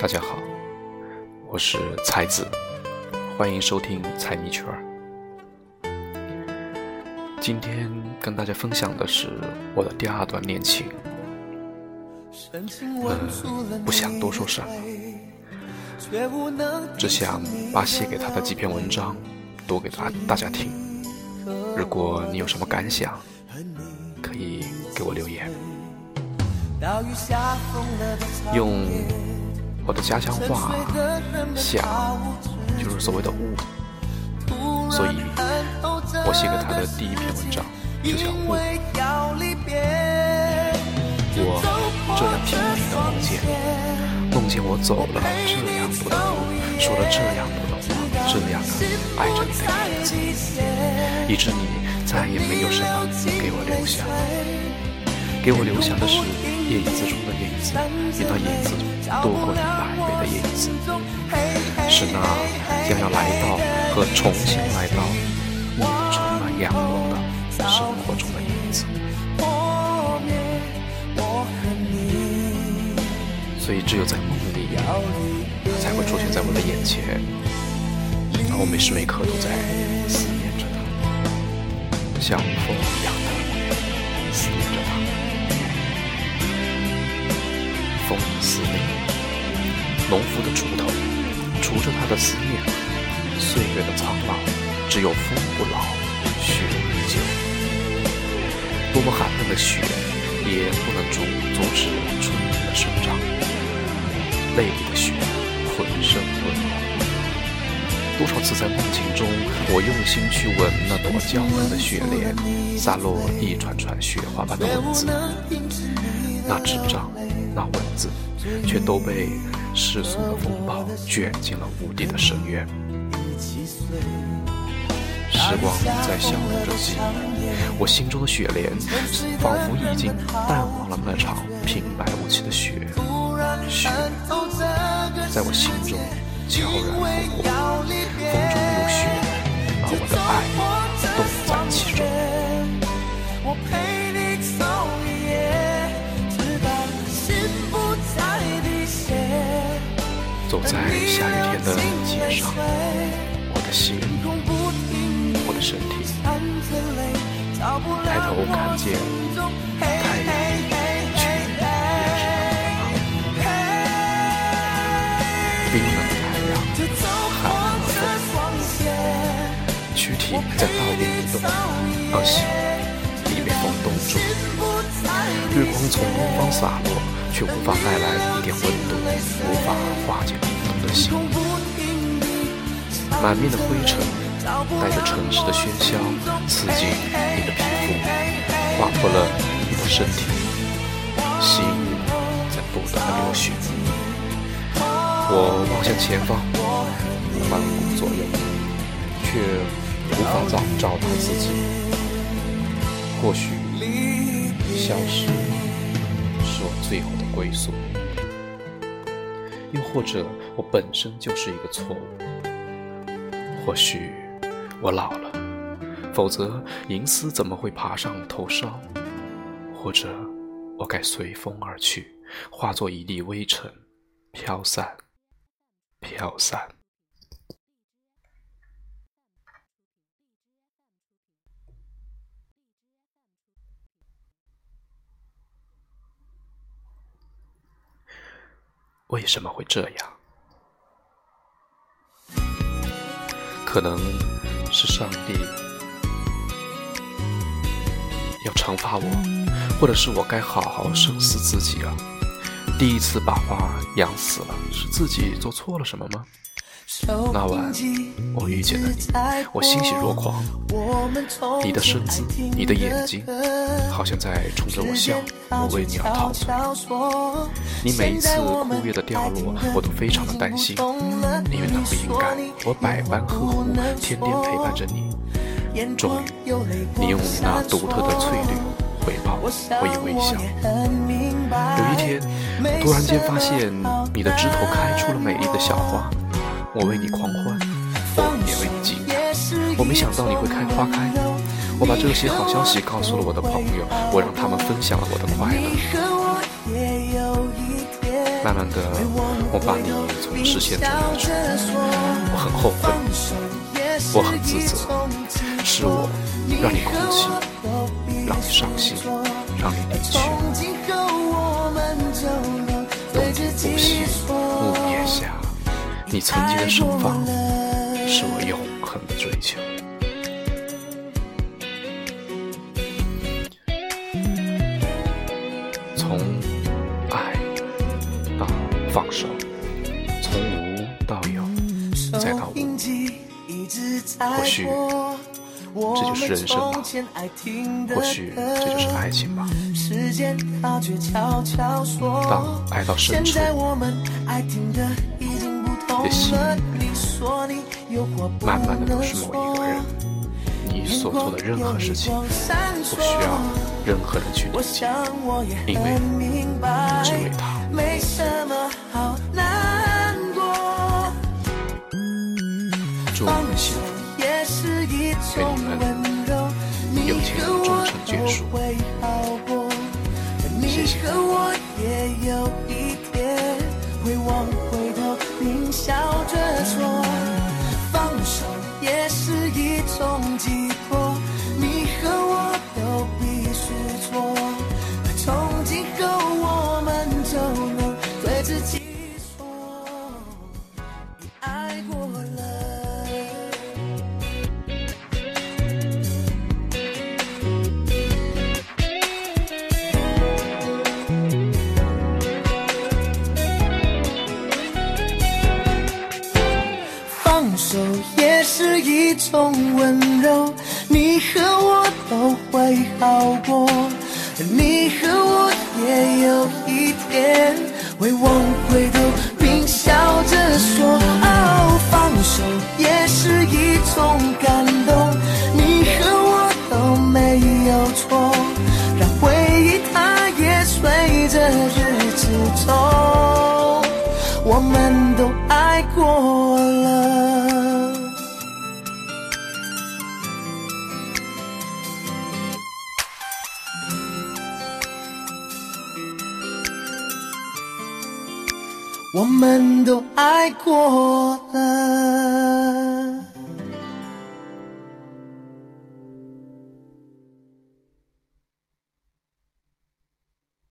大家好，我是才子，欢迎收听财迷圈。今天跟大家分享的是我的第二段恋情，嗯，不想多说什么，只想把写给他的几篇文章读给大大家听。如果你有什么感想，可以给我留言。用。我的家乡话，想就是所谓的雾，所以我写给他的第一篇文章就叫雾。我这样频频的梦见，梦见我走了这样多的路，说了这样多的话，这样的爱着你的样子，以致你再也没有什么给我留下，给我留下的是夜影子中的影子，比那影子多过你。的影子，是那将要来到和重新来到你充满阳光的生活中的影子。所以，只有在梦里，才会出现在我的眼前，而我每时每刻都在思念着他，像风一样风思念。农夫的锄头，锄着他的思念。岁月的苍老，只有风不老，雪依旧。多么寒冷的雪，也不能阻阻止春天的生长。泪里的雪，浑身温暖。多少次在梦境中，我用心去吻那朵娇嫩的雪莲，洒落一串串雪花般的文字。那纸张，那文字，却都被。世俗的风暴卷进了无底的深渊，时光在消融着记忆，我心中的雪莲仿佛已经淡忘了那场平白无奇的雪，雪在我心中悄然拂过，风中有雪，而我的爱走在下雨天的街上，我的心，我的身体，抬头看见太阳，却也是那么的冷。冰冷的太阳，寒冷的风，躯体在道边移动，而心已被风冻住。日光从东方洒落。却无法带来一点温度，无法化解冰冻的心。满面的灰尘，带着城市的喧嚣，刺进你的皮肤，划破了你的身体。细雨在不断的流血。我望向前方，环顾左右，却无法找找到自己。或许消失。是我最后的归宿，又或者我本身就是一个错误。或许我老了，否则银丝怎么会爬上头梢？或者我该随风而去，化作一粒微尘，飘散，飘散。为什么会这样？可能是上帝要惩罚我，或者是我该好好审视自己啊！第一次把花养死了，是自己做错了什么吗？那晚，我遇见了你，我欣喜若狂。你的身姿，你的眼睛，好像在冲着我笑。我为你而陶醉。你每一次枯叶的掉落，我都非常的担心，因为那不应该。我百般呵护，天天陪伴着你。终于，你用你那独特的翠绿回报我以微笑。有一天，我突然间发现你的枝头开出了美丽的小花。我为你狂欢，我也为你惊讶。我没想到你会开花开。我把这些好消息告诉了我的朋友，我让他们分享了我的快乐。慢慢的，我把你从视线中移除，我很后悔，我很自责，是我让你哭泣，让你伤心，让你离去。冬天不息，木叶下，你曾经的盛放，是我永恒的追求。从爱到放手，从无到有，再到无，或许这就是人生吧，或许这就是爱情吧。当爱到深处，你的心慢慢的都是某一个人，你所做的任何事情，不需要任何人去理解，因为只为他。祝你们幸福，愿你们有情人终成眷属。谢谢。种温柔，你和我都会好过，你和我也有一天会往回头，并笑着说，哦，放手也是一种感动，你和我都没有错，让回忆它也随着日子走，我们都爱过了。我们都爱过了。